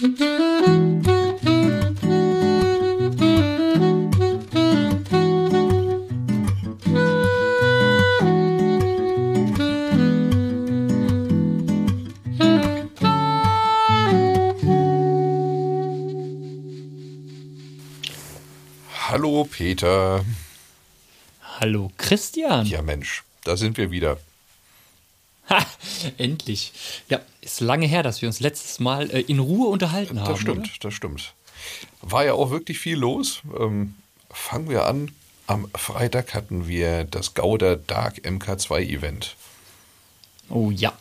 Hallo Peter. Hallo Christian. Ja Mensch, da sind wir wieder. Endlich. Ja, ist lange her, dass wir uns letztes Mal äh, in Ruhe unterhalten das haben. Das stimmt, oder? das stimmt. War ja auch wirklich viel los. Ähm, fangen wir an. Am Freitag hatten wir das Gauder Dark MK2 Event. Oh ja,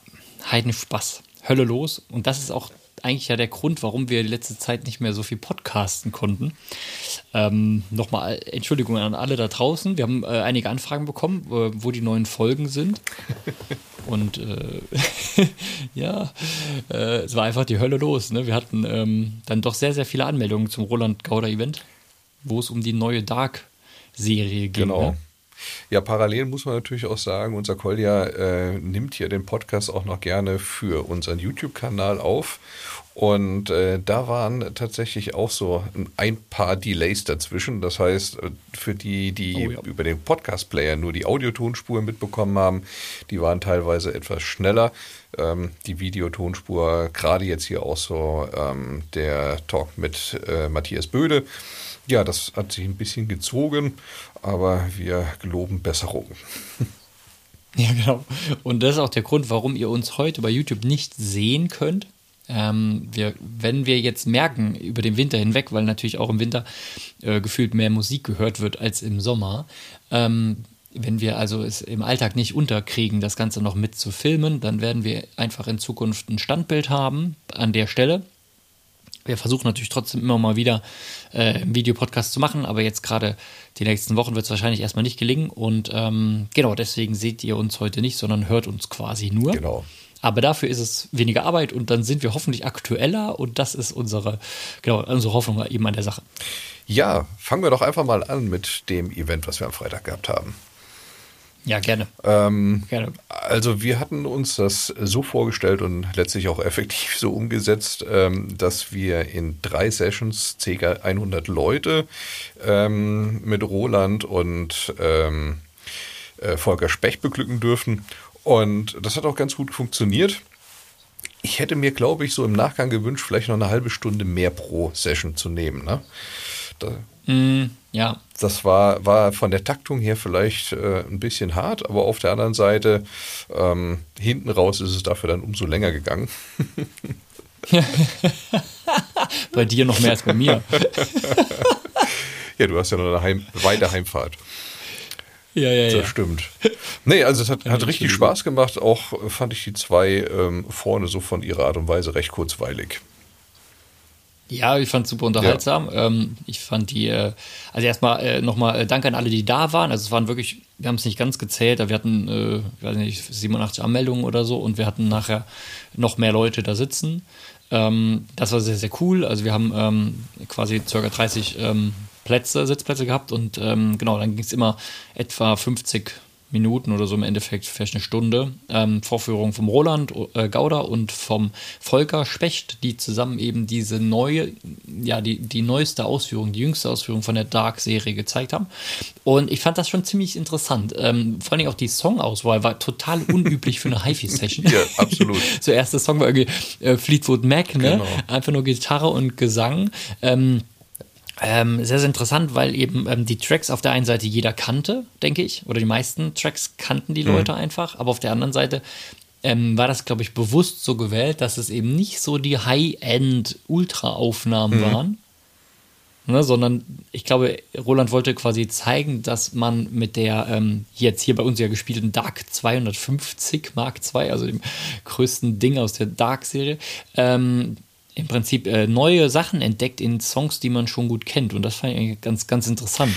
Heidenspaß. Hölle los. Und das ist auch eigentlich ja der Grund, warum wir die letzte Zeit nicht mehr so viel podcasten konnten. Ähm, Nochmal Entschuldigung an alle da draußen. Wir haben äh, einige Anfragen bekommen, äh, wo die neuen Folgen sind. Und äh, ja, äh, es war einfach die Hölle los. Ne? Wir hatten ähm, dann doch sehr, sehr viele Anmeldungen zum Roland Gauder Event, wo es um die neue Dark-Serie ging. Genau. Ne? Ja, parallel muss man natürlich auch sagen, unser Kolja äh, nimmt hier den Podcast auch noch gerne für unseren YouTube-Kanal auf. Und äh, da waren tatsächlich auch so ein paar Delays dazwischen. Das heißt, äh, für die, die oh, ja. über den Podcast-Player nur die Audiotonspur mitbekommen haben, die waren teilweise etwas schneller. Ähm, die Videotonspur, gerade jetzt hier auch so ähm, der Talk mit äh, Matthias Böde, ja, das hat sich ein bisschen gezogen, aber wir geloben Besserung. Ja, genau. Und das ist auch der Grund, warum ihr uns heute bei YouTube nicht sehen könnt. Ähm, wir, wenn wir jetzt merken über den Winter hinweg, weil natürlich auch im Winter äh, gefühlt mehr Musik gehört wird als im Sommer, ähm, wenn wir also es im Alltag nicht unterkriegen, das Ganze noch mit zu filmen, dann werden wir einfach in Zukunft ein Standbild haben an der Stelle wir versuchen natürlich trotzdem immer mal wieder äh, einen Videopodcast zu machen, aber jetzt gerade die nächsten Wochen wird es wahrscheinlich erstmal nicht gelingen. Und ähm, genau, deswegen seht ihr uns heute nicht, sondern hört uns quasi nur. Genau. Aber dafür ist es weniger Arbeit und dann sind wir hoffentlich aktueller und das ist unsere, genau, unsere Hoffnung eben an der Sache. Ja, fangen wir doch einfach mal an mit dem Event, was wir am Freitag gehabt haben. Ja, gerne. Ähm, gerne. Also wir hatten uns das so vorgestellt und letztlich auch effektiv so umgesetzt, ähm, dass wir in drei Sessions ca. 100 Leute ähm, mit Roland und ähm, äh, Volker Specht beglücken dürfen. Und das hat auch ganz gut funktioniert. Ich hätte mir, glaube ich, so im Nachgang gewünscht, vielleicht noch eine halbe Stunde mehr pro Session zu nehmen. Ne? Da, mm, ja. Das war, war von der Taktung her vielleicht äh, ein bisschen hart, aber auf der anderen Seite, ähm, hinten raus ist es dafür dann umso länger gegangen. bei dir noch mehr als bei mir. ja, du hast ja noch eine Heim weite Heimfahrt. Ja, ja, das ja. stimmt. Nee, also es hat, hat richtig Spaß gemacht. Auch fand ich die zwei ähm, vorne so von ihrer Art und Weise recht kurzweilig. Ja, ich fand es super unterhaltsam. Ja. Ähm, ich fand die, äh, also erstmal äh, nochmal äh, Danke an alle, die da waren. Also es waren wirklich, wir haben es nicht ganz gezählt, aber wir hatten, äh, ich weiß nicht, 87 Anmeldungen oder so und wir hatten nachher noch mehr Leute da sitzen. Ähm, das war sehr, sehr cool. Also wir haben ähm, quasi ca. 30 ähm, Plätze, Sitzplätze gehabt und ähm, genau, dann ging es immer etwa 50 Minuten oder so im Endeffekt, vielleicht eine Stunde. Ähm, Vorführung vom Roland äh, Gauder und vom Volker Specht, die zusammen eben diese neue, ja, die, die neueste Ausführung, die jüngste Ausführung von der Dark-Serie gezeigt haben. Und ich fand das schon ziemlich interessant. Ähm, vor allem auch die Songauswahl war total unüblich für eine HiFi-Session. ja, absolut. so, erster Song war irgendwie äh, Fleetwood Mac, ne? Genau. Einfach nur Gitarre und Gesang. Ähm, ähm, sehr, sehr interessant, weil eben ähm, die Tracks auf der einen Seite jeder kannte, denke ich, oder die meisten Tracks kannten die Leute mhm. einfach, aber auf der anderen Seite ähm, war das, glaube ich, bewusst so gewählt, dass es eben nicht so die High-End-Ultra-Aufnahmen mhm. waren, ne, sondern ich glaube, Roland wollte quasi zeigen, dass man mit der ähm, jetzt hier bei uns ja gespielten Dark 250 Mark II, also dem größten Ding aus der Dark-Serie, ähm, im Prinzip äh, neue Sachen entdeckt in Songs, die man schon gut kennt. Und das fand ich ganz, ganz interessant.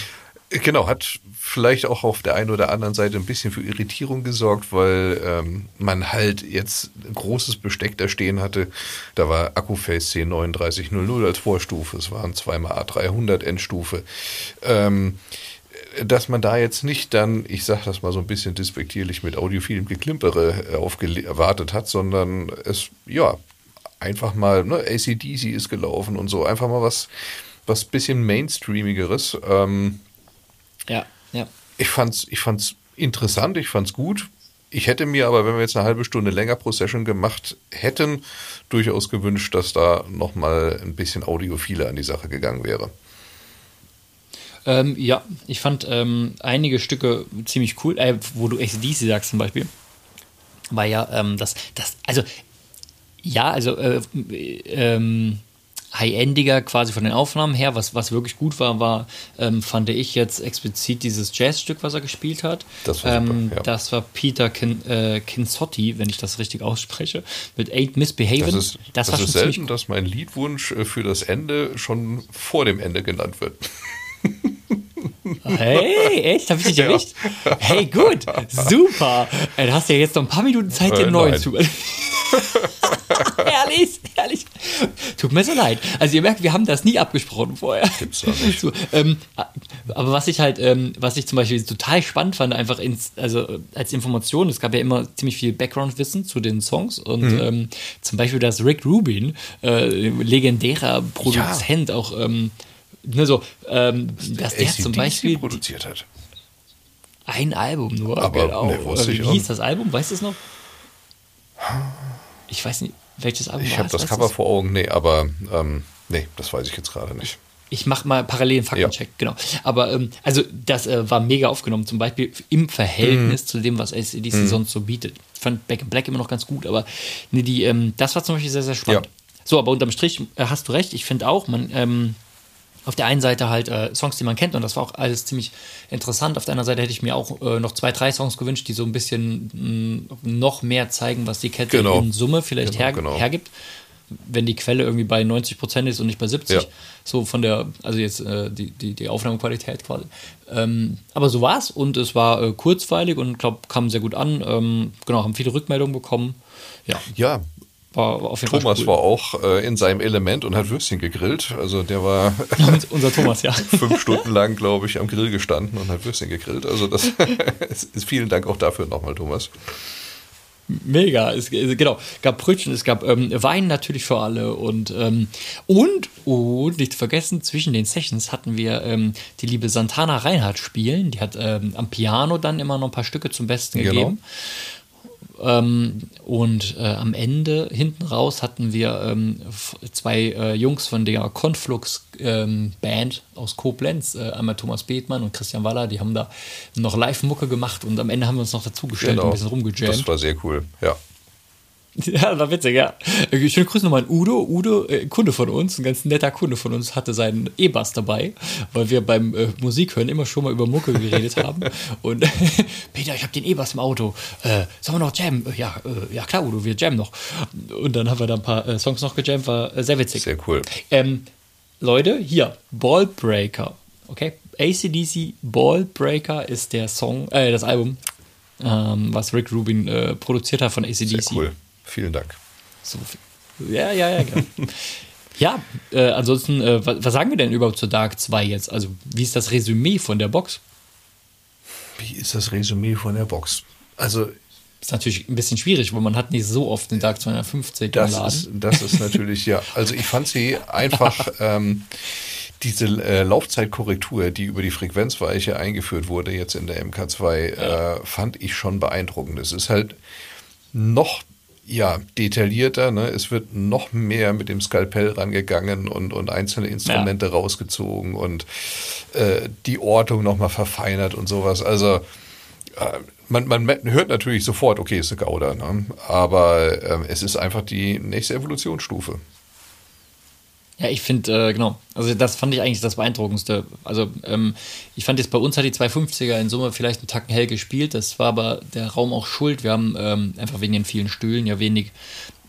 Genau, hat vielleicht auch auf der einen oder anderen Seite ein bisschen für Irritierung gesorgt, weil ähm, man halt jetzt ein großes Besteck da stehen hatte. Da war Akkuface C3900 als Vorstufe, es waren zweimal A300 Endstufe. Ähm, dass man da jetzt nicht dann, ich sage das mal so ein bisschen despektierlich mit audiophilen Geklimpere äh, erwartet hat, sondern es ja einfach mal, ne, ACDC ist gelaufen und so, einfach mal was, was bisschen Mainstreamigeres. Ähm, ja, ja. Ich fand's, ich fand's interessant, ich fand's gut. Ich hätte mir aber, wenn wir jetzt eine halbe Stunde länger pro Session gemacht hätten, durchaus gewünscht, dass da nochmal ein bisschen Audiophile an die Sache gegangen wäre. Ähm, ja, ich fand ähm, einige Stücke ziemlich cool, äh, wo du ACDC sagst zum Beispiel. War ja ähm, das, das, also, ja, also, äh, ähm, high-endiger quasi von den Aufnahmen her. Was, was wirklich gut war, war, ähm, fand ich jetzt explizit dieses Jazzstück, was er gespielt hat. Das war, ähm, super, ja. das war Peter Kin, äh, Kinsotti, wenn ich das richtig ausspreche, mit Eight Misbehaving. Das ist, das das ist selten, dass mein Liedwunsch äh, für das Ende schon vor dem Ende genannt wird. Hey, echt? Hab ich dich erwischt? Ja. Hey, gut, super. Du hast ja jetzt noch ein paar Minuten Zeit, den äh, neuen zu. herrlich, herrlich. Tut mir so leid. Also ihr merkt, wir haben das nie abgesprochen vorher. Gibt's auch nicht. So, ähm, aber was ich halt, ähm, was ich zum Beispiel total spannend fand, einfach ins, also als Information, es gab ja immer ziemlich viel Background-Wissen zu den Songs und mhm. ähm, zum Beispiel, dass Rick Rubin, äh, legendärer Produzent, ja. auch ähm, ne, so, ähm, dass der zum Beispiel produziert hat. Ein Album nur. Aber genau. ne, Wie hieß das Album? Weißt du es noch? Ich weiß nicht, welches Album Ich habe das Cover vor Augen, nee, aber ähm, nee, das weiß ich jetzt gerade nicht. Ich mache mal parallelen Faktencheck, ja. genau. Aber ähm, also das äh, war mega aufgenommen, zum Beispiel im Verhältnis mhm. zu dem, was ACDC mhm. sonst so bietet. Ich fand Back in Black immer noch ganz gut, aber nee, die, ähm, das war zum Beispiel sehr, sehr spannend. Ja. So, aber unterm Strich äh, hast du recht, ich finde auch, man, ähm, auf der einen Seite halt äh, Songs, die man kennt, und das war auch alles ziemlich interessant. Auf der anderen Seite hätte ich mir auch äh, noch zwei, drei Songs gewünscht, die so ein bisschen mh, mm, noch mehr zeigen, was die Kette genau. in Summe vielleicht genau, her genau. hergibt. Wenn die Quelle irgendwie bei 90 Prozent ist und nicht bei 70, ja. so von der, also jetzt äh, die, die, die Aufnahmequalität quasi. Ähm, aber so war es und es war äh, kurzweilig und glaube, kam sehr gut an. Ähm, genau, haben viele Rückmeldungen bekommen. Ja. ja, war auf jeden Thomas cool. war auch äh, in seinem Element und hat Würstchen gegrillt. Also der war unser Thomas, ja. fünf Stunden lang, glaube ich, am Grill gestanden und hat Würstchen gegrillt. Also das ist vielen Dank auch dafür nochmal, Thomas. Mega, es, genau, gab Brötchen, es gab ähm, Wein natürlich für alle und ähm, und und nicht zu vergessen, zwischen den Sessions hatten wir ähm, die liebe Santana Reinhardt spielen, die hat ähm, am Piano dann immer noch ein paar Stücke zum Besten genau. gegeben. Genau. Ähm, und äh, am Ende, hinten raus, hatten wir ähm, zwei äh, Jungs von der Conflux ähm, Band aus Koblenz, äh, einmal Thomas Bethmann und Christian Waller, die haben da noch Live-Mucke gemacht und am Ende haben wir uns noch dazugestellt genau. und ein bisschen rumgejammt. Das war sehr cool, ja. Ja, war witzig, ja. Schönen Grüße nochmal an Udo. Udo, äh, Kunde von uns, ein ganz netter Kunde von uns, hatte seinen E-Bass dabei, weil wir beim äh, Musikhören immer schon mal über Mucke geredet haben. Und Peter, ich habe den E-Bass im Auto. Äh, sollen wir noch jammen? Ja, äh, ja klar, Udo, wir jammen noch. Und dann haben wir da ein paar äh, Songs noch gejammt, war äh, sehr witzig. Sehr cool. Ähm, Leute, hier, Ballbreaker. Okay, ACDC Ballbreaker ist der Song, äh, das Album, ähm, was Rick Rubin produziert hat von ACDC. Sehr cool. Vielen Dank. So, ja, ja, ja, genau. ja, äh, ansonsten, äh, was, was, sagen wir denn überhaupt zu Dark 2 jetzt? Also, wie ist das Resümee von der Box? Wie ist das Resümee von der Box? Also, ist natürlich ein bisschen schwierig, weil man hat nicht so oft den Dark 250 das geladen. Ist, das ist natürlich, ja. Also ich fand sie einfach, ähm, diese äh, Laufzeitkorrektur, die über die Frequenzweiche eingeführt wurde jetzt in der MK2, ja. äh, fand ich schon beeindruckend. Es ist halt noch ja, detaillierter. Ne? Es wird noch mehr mit dem Skalpell rangegangen und, und einzelne Instrumente ja. rausgezogen und äh, die Ortung nochmal verfeinert und sowas. Also äh, man, man hört natürlich sofort, okay, ist eine Gauder, ne? aber äh, es ist einfach die nächste Evolutionsstufe. Ja, ich finde, äh, genau. Also das fand ich eigentlich das Beeindruckendste. Also ähm, ich fand jetzt bei uns hat die 250er in Summe vielleicht einen Tacken hell gespielt. Das war aber der Raum auch schuld. Wir haben ähm, einfach wegen den vielen Stühlen ja wenig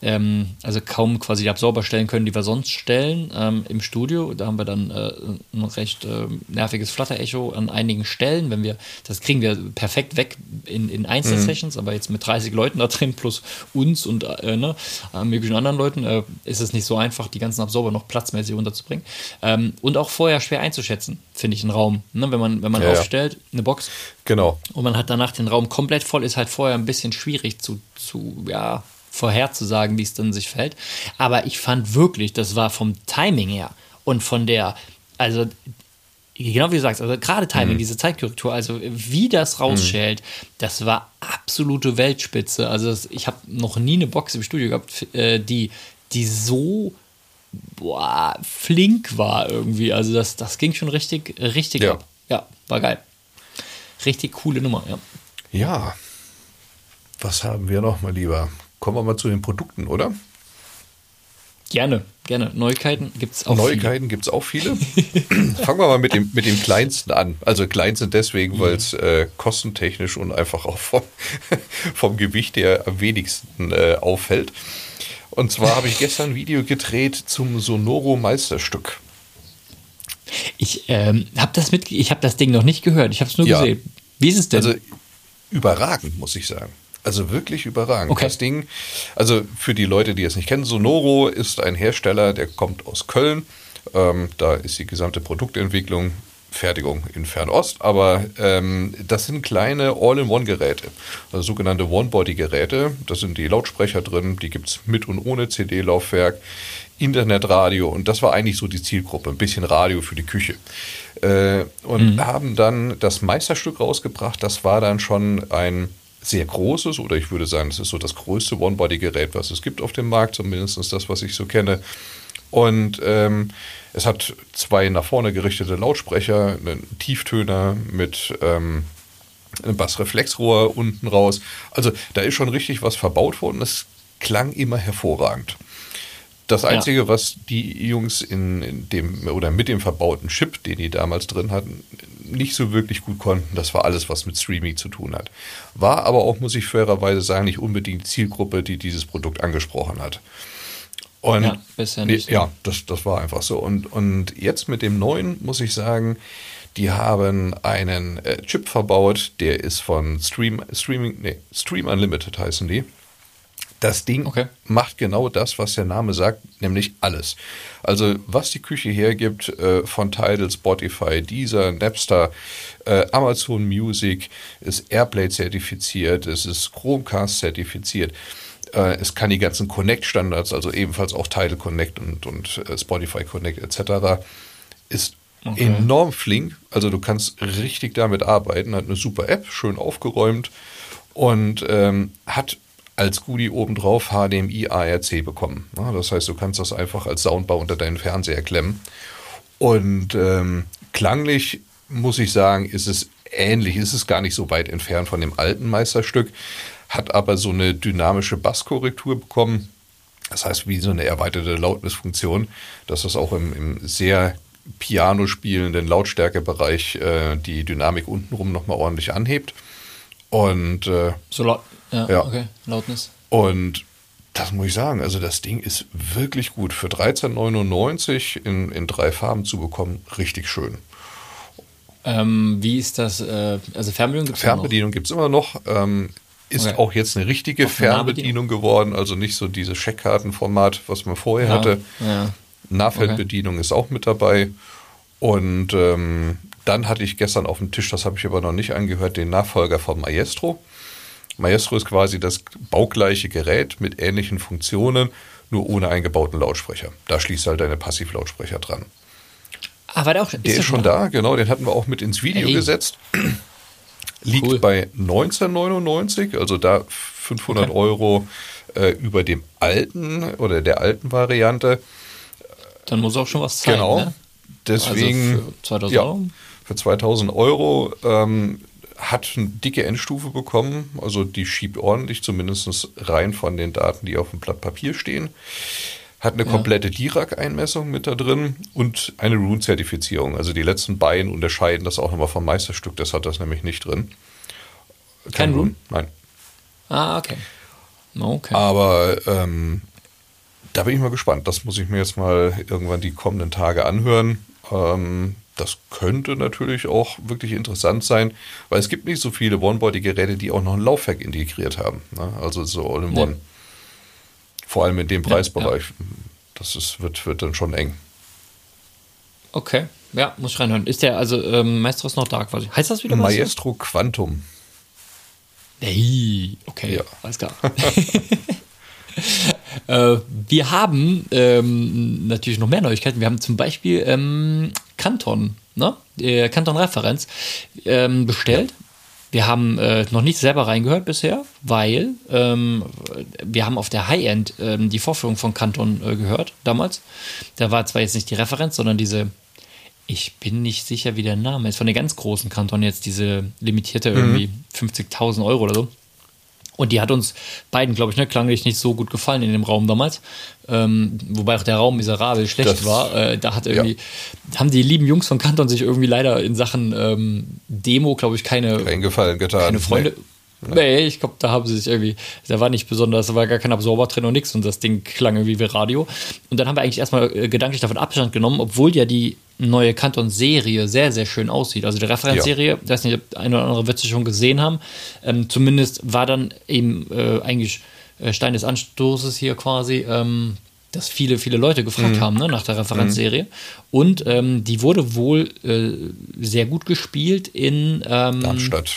ähm, also kaum quasi die Absorber stellen können, die wir sonst stellen ähm, im Studio. Da haben wir dann äh, ein recht äh, nerviges Flutter-Echo an einigen Stellen. Wenn wir, das kriegen wir perfekt weg in, in Einzelsessions, mhm. aber jetzt mit 30 Leuten da drin plus uns und äh, ne, möglichen anderen Leuten äh, ist es nicht so einfach, die ganzen Absorber noch platzmäßig unterzubringen. Ähm, und auch vorher schwer einzuschätzen, finde ich, einen Raum. Ne? Wenn man, wenn man ja, aufstellt, eine Box. Genau. Und man hat danach den Raum komplett voll, ist halt vorher ein bisschen schwierig zu, zu ja, vorherzusagen, wie es dann sich fällt. Aber ich fand wirklich, das war vom Timing her und von der, also genau wie du sagst, also gerade Timing, mhm. diese Zeitkorrektur, also wie das rausschält, mhm. das war absolute Weltspitze. Also das, ich habe noch nie eine Box im Studio gehabt, äh, die, die so boah, flink war irgendwie. Also das, das ging schon richtig, richtig ja. ab. Ja, war geil. Richtig coole Nummer, ja. Ja. Was haben wir noch, mal lieber? Kommen wir mal zu den Produkten, oder? Gerne, gerne. Neuigkeiten gibt es auch Neuigkeiten gibt es auch viele. Fangen wir mal mit dem, mit dem kleinsten an. Also kleinsten deswegen, weil es äh, kostentechnisch und einfach auch vom, vom Gewicht her am wenigsten äh, auffällt. Und zwar habe ich gestern ein Video gedreht zum Sonoro Meisterstück. Ich ähm, habe das mit, ich habe das Ding noch nicht gehört. Ich habe es nur ja. gesehen. Wie ist es denn? Also überragend, muss ich sagen. Also wirklich überragend. Okay. Das Ding, also für die Leute, die es nicht kennen, Sonoro ist ein Hersteller, der kommt aus Köln. Ähm, da ist die gesamte Produktentwicklung Fertigung in Fernost, aber ähm, das sind kleine All-in-One-Geräte, also sogenannte One-Body-Geräte. Da sind die Lautsprecher drin, die gibt es mit und ohne CD-Laufwerk, Internetradio und das war eigentlich so die Zielgruppe, ein bisschen Radio für die Küche. Äh, und mhm. haben dann das Meisterstück rausgebracht, das war dann schon ein sehr großes, oder ich würde sagen, das ist so das größte One-Body-Gerät, was es gibt auf dem Markt, zumindest das, was ich so kenne. Und ähm, es hat zwei nach vorne gerichtete Lautsprecher, einen Tieftöner mit ähm, einem Bassreflexrohr unten raus. Also da ist schon richtig was verbaut worden. Es klang immer hervorragend. Das Einzige, ja. was die Jungs in, in, dem oder mit dem verbauten Chip, den die damals drin hatten, nicht so wirklich gut konnten, das war alles, was mit Streaming zu tun hat. War aber auch, muss ich fairerweise sagen, nicht unbedingt die Zielgruppe, die dieses Produkt angesprochen hat. Und ja, bisher nicht. Ja, das, das war einfach so. Und, und jetzt mit dem neuen muss ich sagen, die haben einen äh, Chip verbaut, der ist von Stream, Streaming, nee, Stream Unlimited heißen die. Das Ding okay. macht genau das, was der Name sagt, nämlich alles. Also was die Küche hergibt äh, von Tidal, Spotify, Deezer, Napster, äh, Amazon Music, ist Airplay zertifiziert, es ist Chromecast zertifiziert. Äh, es kann die ganzen Connect-Standards, also ebenfalls auch Tidal Connect und, und äh, Spotify Connect etc. Ist okay. enorm flink. Also du kannst richtig damit arbeiten. Hat eine super App, schön aufgeräumt und ähm, hat als Goodie obendrauf HDMI ARC bekommen. Ja, das heißt, du kannst das einfach als Soundbar unter deinen Fernseher klemmen. Und ähm, klanglich muss ich sagen, ist es ähnlich, ist es gar nicht so weit entfernt von dem alten Meisterstück hat aber so eine dynamische Basskorrektur bekommen. Das heißt, wie so eine erweiterte Lautnisfunktion, dass das auch im, im sehr Piano spielenden Lautstärkebereich äh, die Dynamik untenrum nochmal ordentlich anhebt. Und äh, so laut, ja, ja, okay, Lautnis. Und das muss ich sagen, also das Ding ist wirklich gut. Für 13,99 in, in drei Farben zu bekommen, richtig schön. Ähm, wie ist das? Äh, also Fernbedienung gibt es Fernbedienung gibt es immer noch. Ähm, ist okay. auch jetzt eine richtige Fernbedienung geworden, also nicht so dieses Scheckkartenformat, was man vorher ja. hatte. Ja. Nahfeldbedienung okay. ist auch mit dabei. Und ähm, dann hatte ich gestern auf dem Tisch, das habe ich aber noch nicht angehört, den Nachfolger von Maestro. Maestro ist quasi das baugleiche Gerät mit ähnlichen Funktionen, nur ohne eingebauten Lautsprecher. Da schließt halt deine Passivlautsprecher dran. Ah, war der auch Der ist, schon da? da, genau, den hatten wir auch mit ins Video Ey. gesetzt liegt cool. bei 1999, also da 500 okay. Euro äh, über dem alten oder der alten Variante. Dann muss auch schon was zeigen. Genau. Ne? Deswegen also für 2000 ja, Euro. Für 2000 Euro ähm, hat eine dicke Endstufe bekommen. Also die schiebt ordentlich, zumindest rein von den Daten, die auf dem Blatt Papier stehen. Hat eine komplette ja. DIRAC-Einmessung mit da drin und eine Rune-Zertifizierung. Also die letzten beiden unterscheiden das auch nochmal vom Meisterstück. Das hat das nämlich nicht drin. Kein, Kein Rune? Rune? Nein. Ah, okay. Okay. Aber ähm, da bin ich mal gespannt. Das muss ich mir jetzt mal irgendwann die kommenden Tage anhören. Ähm, das könnte natürlich auch wirklich interessant sein, weil es gibt nicht so viele One-Body-Geräte, die auch noch ein Laufwerk integriert haben. Ne? Also so All-in-One. Nee. Vor allem in dem Preisbereich. Ja, ja. Das ist, wird, wird dann schon eng. Okay, ja, muss ich reinhören. Ist der, also ähm, Maestro ist noch da quasi. Heißt das wieder Maestro Quantum. Hey, okay, ja. alles klar. äh, wir haben ähm, natürlich noch mehr Neuigkeiten. Wir haben zum Beispiel ähm, Kanton, ne? Äh, Kanton-Referenz ähm, bestellt. Ja. Wir haben äh, noch nicht selber reingehört bisher, weil ähm, wir haben auf der High-End ähm, die Vorführung von Kanton äh, gehört damals. Da war zwar jetzt nicht die Referenz, sondern diese, ich bin nicht sicher, wie der Name ist, von der ganz großen Kanton jetzt, diese limitierte mhm. irgendwie 50.000 Euro oder so. Und die hat uns beiden, glaube ich, ne, klanglich nicht so gut gefallen in dem Raum damals. Ähm, wobei auch der Raum miserabel schlecht das, war. Äh, da hat irgendwie, ja. haben die lieben Jungs von Kanton sich irgendwie leider in Sachen ähm, Demo, glaube ich, keine, Kein Gefallen getan. Keine Freunde. Nee. Nee, ich glaube, da haben sie sich irgendwie, da war nicht besonders, da war gar kein Absorber drin und nichts und das Ding klang irgendwie wie Radio. Und dann haben wir eigentlich erstmal äh, gedanklich davon Abstand genommen, obwohl ja die neue Kanton-Serie sehr, sehr schön aussieht. Also die Referenzserie, ja. ich weiß nicht, ob ein oder andere wird sie schon gesehen haben. Ähm, zumindest war dann eben äh, eigentlich äh, Stein des Anstoßes hier quasi, ähm, dass viele, viele Leute gefragt mhm. haben ne, nach der Referenzserie. Mhm. Und ähm, die wurde wohl äh, sehr gut gespielt in ähm, Darmstadt.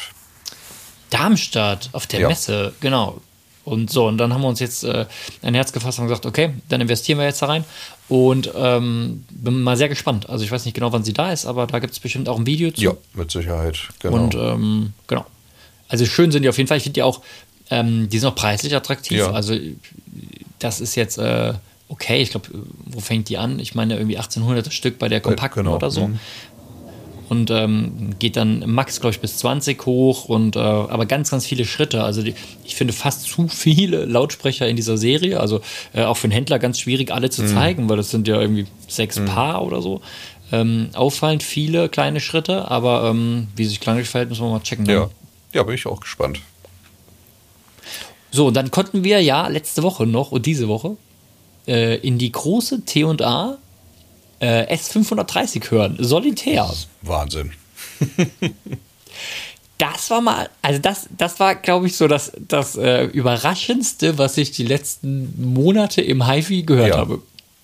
Darmstadt auf der ja. Messe, genau. Und so, und dann haben wir uns jetzt äh, ein Herz gefasst und gesagt, okay, dann investieren wir jetzt da rein. Und ähm, bin mal sehr gespannt. Also ich weiß nicht genau, wann sie da ist, aber da gibt es bestimmt auch ein Video zu. Ja, mit Sicherheit. Genau. Und ähm, genau. Also schön sind die auf jeden Fall. Ich finde die auch, ähm, die sind auch preislich attraktiv. Ja. Also das ist jetzt äh, okay. Ich glaube, wo fängt die an? Ich meine irgendwie 1800 Stück bei der Kompakten genau. oder so. Mhm und ähm, geht dann max, glaube ich, bis 20 hoch und äh, aber ganz, ganz viele Schritte. Also die, ich finde fast zu viele Lautsprecher in dieser Serie. Also äh, auch für einen Händler ganz schwierig, alle zu mhm. zeigen, weil das sind ja irgendwie sechs mhm. Paar oder so. Ähm, auffallend viele kleine Schritte, aber ähm, wie sich klanglich verhält, müssen wir mal checken. Ja. ja, bin ich auch gespannt. So, dann konnten wir ja letzte Woche noch und diese Woche äh, in die große T&A äh, S530 hören. Solitär. Wahnsinn. das war mal, also das, das war, glaube ich, so das, das äh, Überraschendste, was ich die letzten Monate im HiFi gehört ja, habe.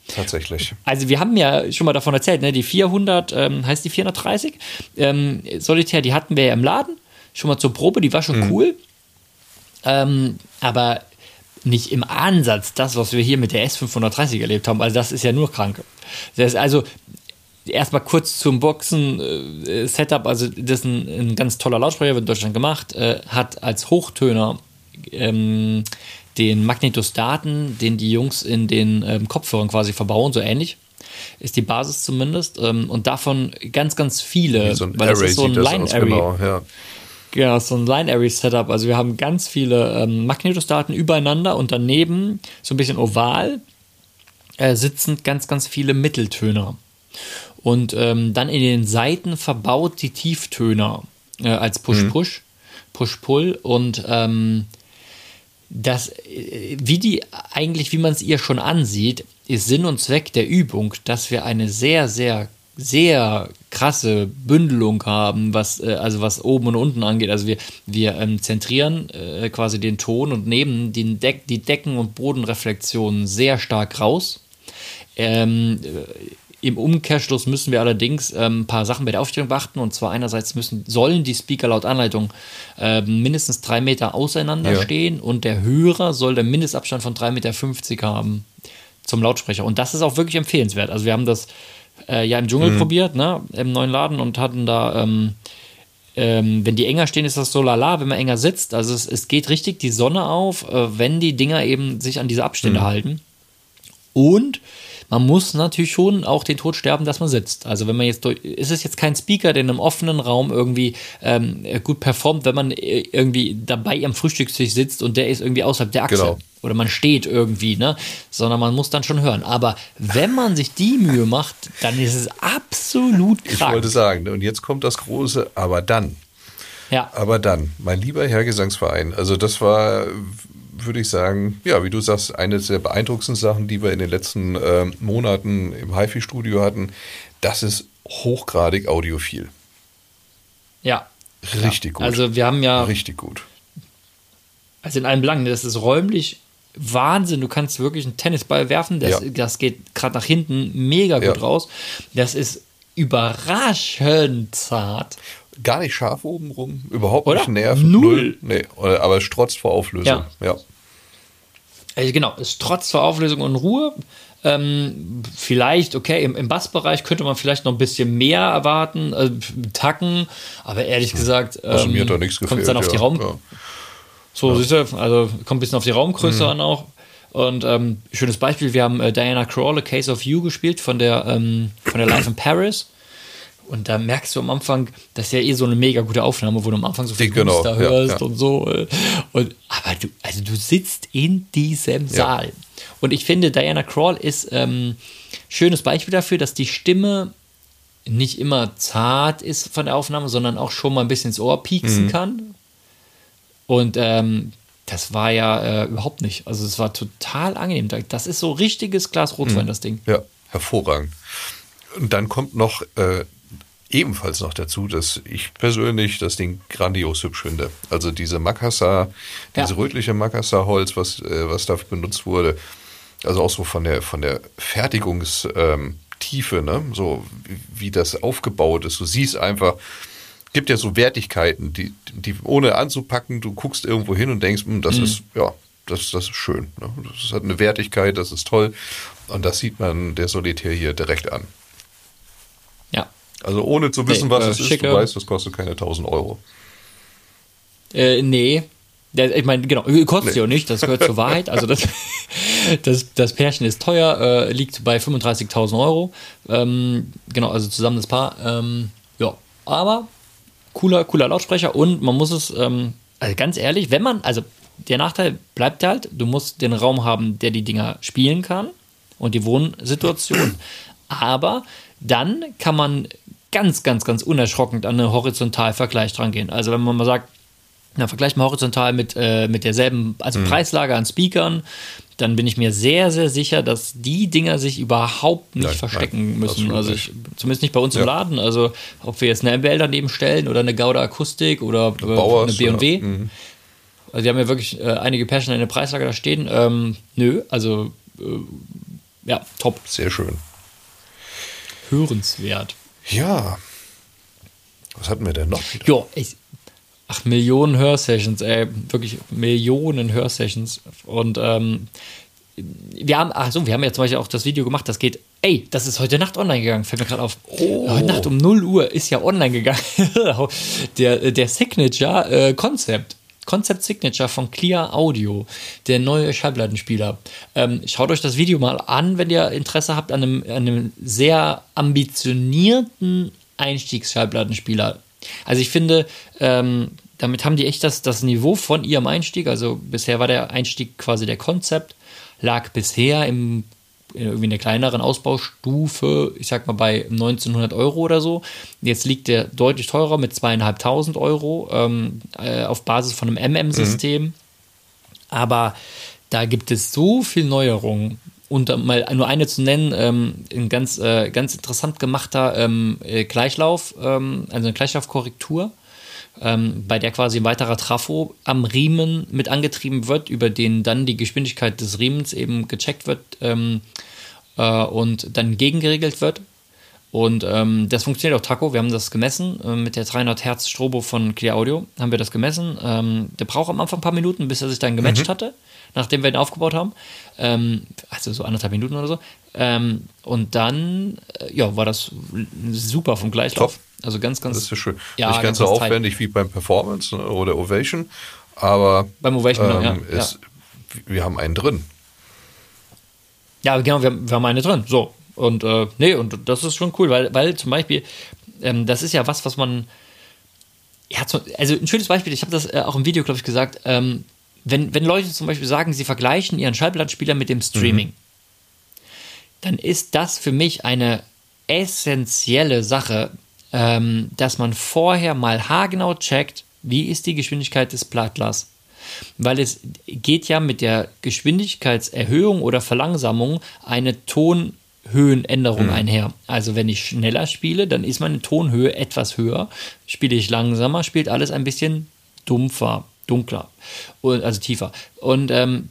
Tatsächlich. Also wir haben ja schon mal davon erzählt, ne? die 400, ähm, heißt die 430, ähm, Solitär, die hatten wir ja im Laden, schon mal zur Probe, die war schon mhm. cool. Ähm, aber nicht im Ansatz das, was wir hier mit der S530 erlebt haben. Also das ist ja nur krank. Das ist also erstmal kurz zum Boxen-Setup. also das ist ein, ein, ganz toller Lautsprecher, wird in Deutschland gemacht, äh, hat als Hochtöner ähm, den Magnetostaten, den die Jungs in den ähm, Kopfhörern quasi verbauen, so ähnlich ist die Basis zumindest. Ähm, und davon ganz, ganz viele. So ein weil Array das ist so ein Line-Array. Genau, ja. Genau, so ein Line-Array-Setup. Also wir haben ganz viele ähm, Magnetostaten übereinander und daneben so ein bisschen oval äh, sitzend ganz, ganz viele Mitteltöner. Und ähm, dann in den Seiten verbaut die Tieftöner äh, als Push-Push, mhm. Push-Pull und ähm, das, äh, wie die eigentlich, wie man es ihr schon ansieht, ist Sinn und Zweck der Übung, dass wir eine sehr, sehr sehr krasse Bündelung haben, was äh, also was oben und unten angeht. Also wir, wir ähm, zentrieren äh, quasi den Ton und nehmen den Deck, die Decken- und Bodenreflexionen sehr stark raus. Ähm, äh, Im Umkehrschluss müssen wir allerdings ähm, ein paar Sachen bei der Aufstellung beachten. Und zwar einerseits müssen, sollen die Speaker laut Anleitung äh, mindestens drei Meter auseinander ja. stehen und der Hörer soll den Mindestabstand von 3,50 Meter haben zum Lautsprecher. Und das ist auch wirklich empfehlenswert. Also wir haben das äh, ja im Dschungel mhm. probiert, ne, im neuen Laden und hatten da, ähm, ähm, wenn die enger stehen, ist das so lala, wenn man enger sitzt. Also es, es geht richtig die Sonne auf, äh, wenn die Dinger eben sich an diese Abstände mhm. halten. Und man muss natürlich schon auch den Tod sterben, dass man sitzt. Also wenn man jetzt durch, ist es jetzt kein Speaker, der in einem offenen Raum irgendwie ähm, gut performt, wenn man äh, irgendwie dabei am Frühstückstisch sitzt und der ist irgendwie außerhalb der Achse. Genau. Oder man steht irgendwie, ne? Sondern man muss dann schon hören. Aber wenn man sich die Mühe macht, dann ist es absolut krank. Ich wollte sagen, und jetzt kommt das große, aber dann. Ja. Aber dann, mein lieber Herr Gesangsverein, also das war würde ich sagen, ja, wie du sagst, eine der beeindruckendsten Sachen, die wir in den letzten äh, Monaten im HiFi-Studio hatten. Das ist hochgradig audiophil. Ja. Richtig ja. gut. Also wir haben ja. Richtig gut. Also in allen Belangen, das ist räumlich Wahnsinn. Du kannst wirklich einen Tennisball werfen. Das, ja. das geht gerade nach hinten mega gut ja. raus. Das ist überraschend zart. Gar nicht scharf oben rum, überhaupt Oder? nicht nervt. Null. Null. Nee, aber strotzt vor Auflösung. Ja. ja. Also genau, ist trotz der Auflösung und Ruhe. Ähm, vielleicht, okay, im, im Bassbereich könnte man vielleicht noch ein bisschen mehr erwarten, äh, Tacken, aber ehrlich gesagt, ähm, also mir hat da nichts gefehlt, kommt dann auf die Raum. Ja. So, ja. siehst du, also kommt ein bisschen auf die Raumgröße mhm. an auch. Und ähm, schönes Beispiel, wir haben äh, Diana Crawl, A Case of You gespielt von der, ähm, von der Live in Paris. Und da merkst du am Anfang, das ist ja eh so eine mega gute Aufnahme, wo du am Anfang so viel genau, da hörst ja, ja. und so. Äh. Und, aber du, also du sitzt in diesem Saal. Ja. Und ich finde, Diana Crawl ist ähm, schönes Beispiel dafür, dass die Stimme nicht immer zart ist von der Aufnahme, sondern auch schon mal ein bisschen ins Ohr pieksen mhm. kann. Und ähm, das war ja äh, überhaupt nicht. Also es war total angenehm. Das ist so richtiges Glas Rotwein, mhm. das Ding. Ja, hervorragend. Und dann kommt noch äh, ebenfalls noch dazu, dass ich persönlich das Ding grandios hübsch finde. Also diese Makassar, ja. rötliche Makassar-Holz, was, äh, was dafür benutzt wurde, also auch so von der, von der Fertigungstiefe, ne? so wie, wie, das aufgebaut ist. Du siehst einfach, gibt ja so Wertigkeiten, die, die ohne anzupacken, du guckst irgendwo hin und denkst, hm, das mhm. ist, ja, das, das ist schön. Ne? Das hat eine Wertigkeit, das ist toll. Und das sieht man der Solitär hier direkt an. Also ohne zu wissen, nee, was äh, es ist, du weißt, das kostet keine 1000 Euro. Äh, nee. Ich meine, genau, kostet nee. ja nicht, das gehört zur Wahrheit. Also das, das, das Pärchen ist teuer, äh, liegt bei 35.000 Euro. Ähm, genau, also zusammen das Paar. Ähm, ja, aber cooler, cooler Lautsprecher und man muss es, ähm, also ganz ehrlich, wenn man, also der Nachteil bleibt halt, du musst den Raum haben, der die Dinger spielen kann und die Wohnsituation. Aber dann kann man ganz, ganz, ganz unerschrocken an einen Horizontalvergleich dran gehen. Also wenn man mal sagt, na, vergleicht mal horizontal mit, äh, mit derselben, also mhm. Preislage an Speakern, dann bin ich mir sehr, sehr sicher, dass die Dinger sich überhaupt nicht nein, verstecken nein, müssen. Also ich, zumindest nicht bei uns ja. im Laden. Also ob wir jetzt eine MBL daneben stellen oder eine Gauda Akustik oder Bauers, eine B&W. Ja. Mhm. Also wir haben ja wirklich äh, einige Passion in der Preislage da stehen. Ähm, nö, also äh, ja, top. Sehr schön. Hörenswert. Ja. Was hatten wir denn noch? Ja, ich, ach, Millionen Hörsessions, ey, wirklich Millionen Hörsessions. Und ähm, wir haben, ach so, wir haben ja zum Beispiel auch das Video gemacht, das geht, ey, das ist heute Nacht online gegangen, fällt mir gerade auf. Oh. Heute Nacht um 0 Uhr ist ja online gegangen. der, der Signature äh, Concept. Signature von Clear Audio, der neue Schallplattenspieler. Ähm, schaut euch das Video mal an, wenn ihr Interesse habt an einem, an einem sehr ambitionierten Einstiegsschallplattenspieler. Also ich finde, ähm, damit haben die echt das, das Niveau von ihrem Einstieg, also bisher war der Einstieg quasi der Konzept, lag bisher im irgendwie in der kleineren Ausbaustufe, ich sag mal bei 1900 Euro oder so. Jetzt liegt der deutlich teurer mit zweieinhalbtausend Euro ähm, äh, auf Basis von einem MM-System. Mhm. Aber da gibt es so viel Neuerungen. Und um mal nur eine zu nennen, ähm, ein ganz, äh, ganz interessant gemachter ähm, äh, Gleichlauf, ähm, also eine Gleichlaufkorrektur ähm, bei der quasi ein weiterer Trafo am Riemen mit angetrieben wird, über den dann die Geschwindigkeit des Riemens eben gecheckt wird ähm, äh, und dann gegengeregelt wird. Und ähm, das funktioniert auch Taco. Wir haben das gemessen äh, mit der 300 Hertz Strobo von Clear Audio. Haben wir das gemessen. Ähm, der braucht am Anfang ein paar Minuten, bis er sich dann gematcht mhm. hatte, nachdem wir ihn aufgebaut haben. Ähm, also so anderthalb Minuten oder so. Ähm, und dann, äh, ja, war das super vom Gleichlauf. Top. Also ganz, ganz. Das ist ja schön. Ja, Nicht ganz, ganz so aufwendig tight. wie beim Performance ne, oder Ovation, aber beim Ovation, ähm, ja, ist, ja. wir haben einen drin. Ja, genau, wir, wir haben eine drin. So. Und äh, nee, und das ist schon cool, weil, weil zum Beispiel, ähm, das ist ja was, was man. Ja, also ein schönes Beispiel, ich habe das äh, auch im Video, glaube ich, gesagt. Ähm, wenn, wenn Leute zum Beispiel sagen, sie vergleichen ihren Schallplattenspieler mit dem Streaming, mhm. dann ist das für mich eine essentielle Sache, ähm, dass man vorher mal haargenau checkt, wie ist die Geschwindigkeit des Plattlers. Weil es geht ja mit der Geschwindigkeitserhöhung oder Verlangsamung eine Tonhöhenänderung mhm. einher. Also wenn ich schneller spiele, dann ist meine Tonhöhe etwas höher. Spiele ich langsamer, spielt alles ein bisschen dumpfer, dunkler, und, also tiefer. Und ähm,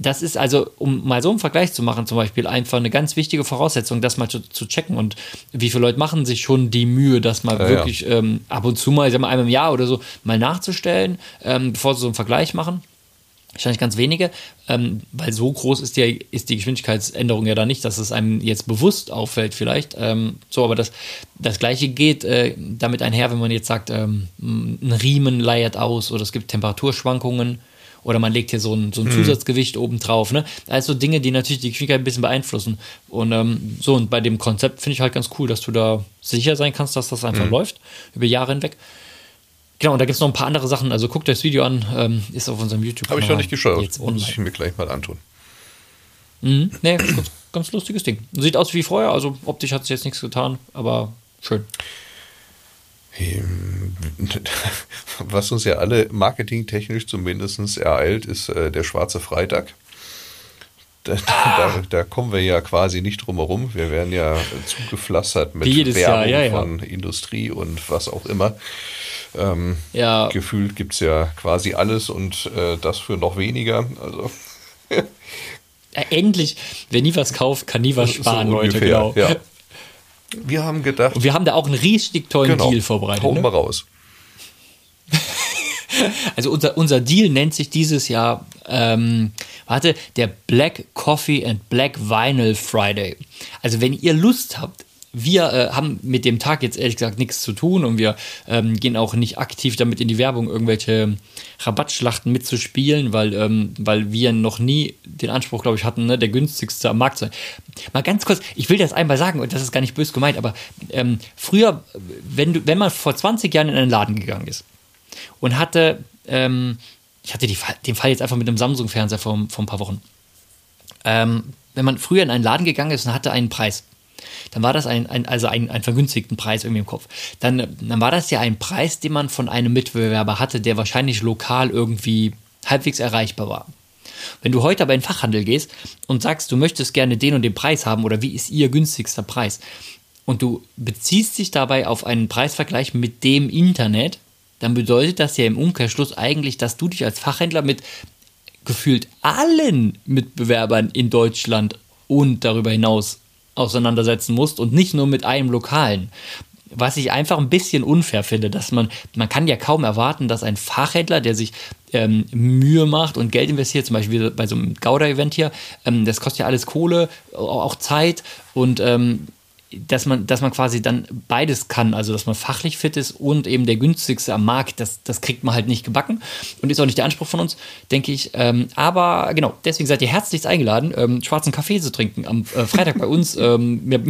das ist also, um mal so einen Vergleich zu machen, zum Beispiel einfach eine ganz wichtige Voraussetzung, das mal zu, zu checken. Und wie viele Leute machen sich schon die Mühe, das mal ja, wirklich ja. Ähm, ab und zu mal, ich sag mal, einmal im Jahr oder so, mal nachzustellen, ähm, bevor sie so einen Vergleich machen. Wahrscheinlich ganz wenige, ähm, weil so groß ist die, ist die Geschwindigkeitsänderung ja da nicht, dass es einem jetzt bewusst auffällt, vielleicht. Ähm, so, aber das, das Gleiche geht äh, damit einher, wenn man jetzt sagt, ähm, ein Riemen leiert aus oder es gibt Temperaturschwankungen oder man legt hier so ein, so ein mhm. Zusatzgewicht oben drauf. Ne? Also Dinge, die natürlich die Geschwindigkeit ein bisschen beeinflussen. Und ähm, so, und bei dem Konzept finde ich halt ganz cool, dass du da sicher sein kannst, dass das einfach mhm. läuft, über Jahre hinweg. Genau, und da gibt es noch ein paar andere Sachen. Also guckt euch das Video an, ähm, ist auf unserem YouTube-Kanal. Habe ich noch nicht geschaut. Jetzt Muss ich mir gleich mal antun. Mhm. Nee, ganz, ganz lustiges Ding. Sieht aus wie vorher, also optisch hat es jetzt nichts getan, aber schön. Ähm, was uns ja alle marketingtechnisch zumindest ereilt, ist äh, der schwarze Freitag. Da, ah. da, da, kommen wir ja quasi nicht drum herum. Wir werden ja zugepflastert mit Werbung Jahr, ja, ja. von Industrie und was auch immer. Ähm, ja. Gefühlt gibt es ja quasi alles und äh, das für noch weniger. Also. endlich, wer nie was kauft, kann nie was sparen, so Leute. Genau. Wir haben gedacht. Und wir haben da auch einen richtig tollen genau, Deal vorbereitet. Hauen ne? wir raus. Also unser, unser Deal nennt sich dieses Jahr, ähm, warte, der Black Coffee and Black Vinyl Friday. Also wenn ihr Lust habt, wir äh, haben mit dem Tag jetzt ehrlich gesagt nichts zu tun und wir ähm, gehen auch nicht aktiv damit in die Werbung, irgendwelche Rabattschlachten mitzuspielen, weil, ähm, weil wir noch nie den Anspruch, glaube ich, hatten, ne, der günstigste am Markt zu sein. Mal ganz kurz, ich will das einmal sagen und das ist gar nicht böse gemeint, aber ähm, früher, wenn, du, wenn man vor 20 Jahren in einen Laden gegangen ist und hatte, ähm, ich hatte die, den Fall jetzt einfach mit einem Samsung-Fernseher vor, vor ein paar Wochen, ähm, wenn man früher in einen Laden gegangen ist und hatte einen Preis dann war das ein, ein also ein, ein vergünstigten Preis irgendwie im Kopf. Dann, dann war das ja ein Preis, den man von einem Mitbewerber hatte, der wahrscheinlich lokal irgendwie halbwegs erreichbar war. Wenn du heute aber in den Fachhandel gehst und sagst, du möchtest gerne den und den Preis haben oder wie ist ihr günstigster Preis und du beziehst dich dabei auf einen Preisvergleich mit dem Internet, dann bedeutet das ja im Umkehrschluss eigentlich, dass du dich als Fachhändler mit gefühlt allen Mitbewerbern in Deutschland und darüber hinaus auseinandersetzen musst und nicht nur mit einem lokalen. Was ich einfach ein bisschen unfair finde, dass man, man kann ja kaum erwarten, dass ein Fachhändler, der sich ähm, Mühe macht und Geld investiert, zum Beispiel bei so einem Gouda-Event hier, ähm, das kostet ja alles Kohle, auch Zeit und ähm, dass man, dass man quasi dann beides kann, also dass man fachlich fit ist und eben der günstigste am Markt, das, das kriegt man halt nicht gebacken und ist auch nicht der Anspruch von uns, denke ich. Ähm, aber genau, deswegen seid ihr herzlichst eingeladen, ähm, schwarzen Kaffee zu trinken am äh, Freitag bei uns. Ähm, wir,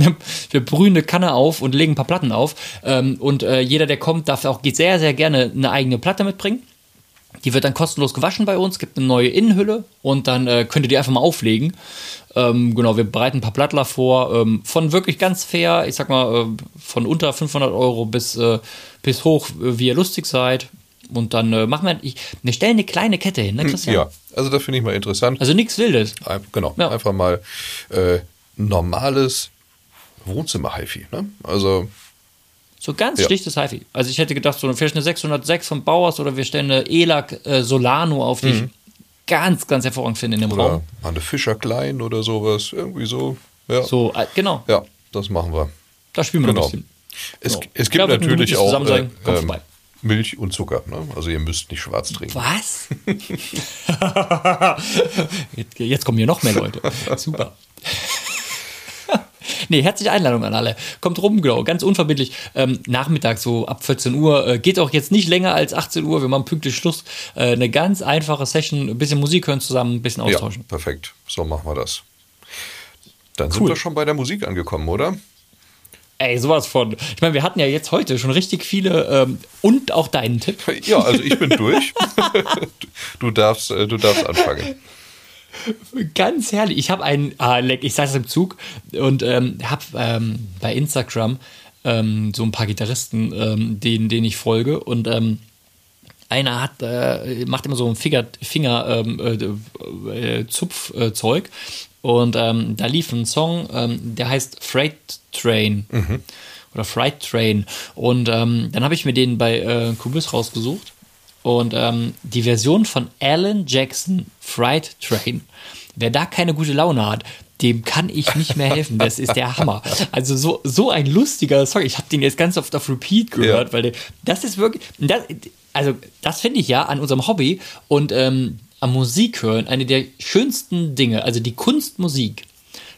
wir, brühen eine Kanne auf und legen ein paar Platten auf ähm, und äh, jeder, der kommt, darf auch geht sehr, sehr gerne eine eigene Platte mitbringen. Die wird dann kostenlos gewaschen bei uns, gibt eine neue Innenhülle und dann äh, könnt ihr die einfach mal auflegen. Ähm, genau, wir bereiten ein paar Plattler vor, ähm, von wirklich ganz fair, ich sag mal, äh, von unter 500 Euro bis, äh, bis hoch, äh, wie ihr lustig seid. Und dann äh, machen wir, ich, wir stellen eine kleine Kette hin, ne, hm, Christian? Ja, also das finde ich mal interessant. Also nichts Wildes. Genau, ja. einfach mal äh, normales Wohnzimmer-HiFi. Ne? Also so ganz ja. schlichtes HiFi. Also ich hätte gedacht, so vielleicht eine 606 von Bauers oder wir stellen eine ELAC äh, Solano auf, die mhm ganz, ganz hervorragend finde in dem oder Raum. Anne Fischer Klein oder sowas. Irgendwie so. Ja. So, äh, genau. Ja, das machen wir. Da spielen wir genau. ein bisschen. Es, genau. es gibt glaube, natürlich auch äh, ähm, Milch und Zucker. Ne? Also ihr müsst nicht schwarz trinken. Was? Jetzt kommen hier noch mehr Leute. Super. Nee, herzliche Einladung an alle. Kommt rum, genau, ganz unverbindlich. Ähm, Nachmittag so ab 14 Uhr. Äh, geht auch jetzt nicht länger als 18 Uhr. Wir machen pünktlich Schluss. Äh, eine ganz einfache Session. Ein bisschen Musik hören zusammen, ein bisschen austauschen. Ja, perfekt. So machen wir das. Dann cool. sind wir schon bei der Musik angekommen, oder? Ey, sowas von. Ich meine, wir hatten ja jetzt heute schon richtig viele ähm, und auch deinen Tipp. Ja, also ich bin durch. du, darfst, äh, du darfst anfangen. Ganz herrlich. Ich habe einen, ah, ich saß im Zug und ähm, habe ähm, bei Instagram ähm, so ein paar Gitarristen, ähm, denen, denen ich folge und ähm, einer hat, äh, macht immer so ein Finger, Finger ähm, äh, äh, Zupfzeug und da lief ein Song, der heißt Freight Train. Mhm. Oder Fright Train. Und dann habe ich mir den bei äh, Kubis rausgesucht und ähm, die Version von Alan Jackson, Fright Train, wer da keine gute Laune hat, dem kann ich nicht mehr helfen. Das ist der Hammer. Also so, so ein lustiger Song. Ich habe den jetzt ganz oft auf Repeat gehört, ja. weil der, das ist wirklich, das, also das finde ich ja an unserem Hobby und ähm, am Musik hören eine der schönsten Dinge, also die Kunstmusik,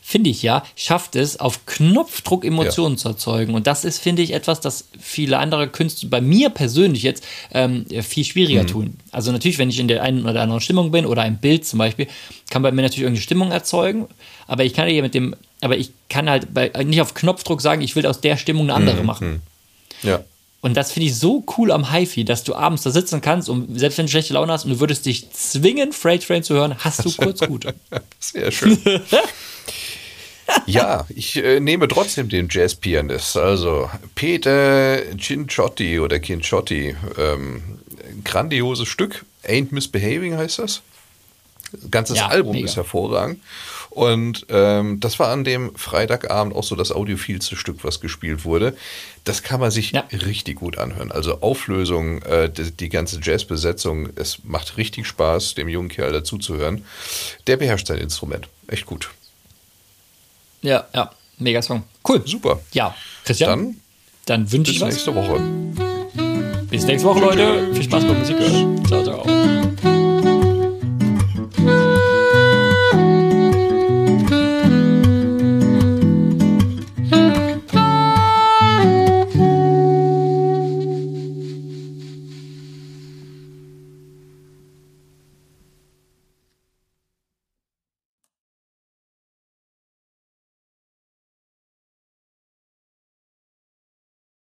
finde ich ja, schafft es, auf Knopfdruck Emotionen ja. zu erzeugen. Und das ist, finde ich, etwas, das viele andere Künstler bei mir persönlich jetzt ähm, viel schwieriger mhm. tun. Also natürlich, wenn ich in der einen oder anderen Stimmung bin oder ein Bild zum Beispiel, kann bei mir natürlich irgendeine Stimmung erzeugen. Aber ich kann ja mit dem, aber ich kann halt bei, nicht auf Knopfdruck sagen, ich will aus der Stimmung eine andere mhm. machen. Ja. Und das finde ich so cool am HiFi, dass du abends da sitzen kannst und selbst wenn du schlechte Laune hast und du würdest dich zwingen, Freight Train zu hören, hast du kurz gut. Sehr schön. ja, ich äh, nehme trotzdem den Jazz-Pianist. Also Peter Cinciotti oder Cinciotti. Ähm, grandioses Stück. Ain't Misbehaving heißt das. Ganzes ja, Album mega. ist hervorragend. Und ähm, das war an dem Freitagabend auch so das audiophilste Stück, was gespielt wurde. Das kann man sich ja. richtig gut anhören. Also Auflösung, äh, die, die, ganze Jazzbesetzung, es macht richtig Spaß, dem jungen Kerl dazuzuhören. Der beherrscht sein Instrument. Echt gut. Ja, ja, mega Song. Cool. Super. Ja, Christian. Dann, dann wünsche ich was. Bis nächste Woche. Bis nächste Woche, Leute. Viel Spaß beim Musik hören. Ciao.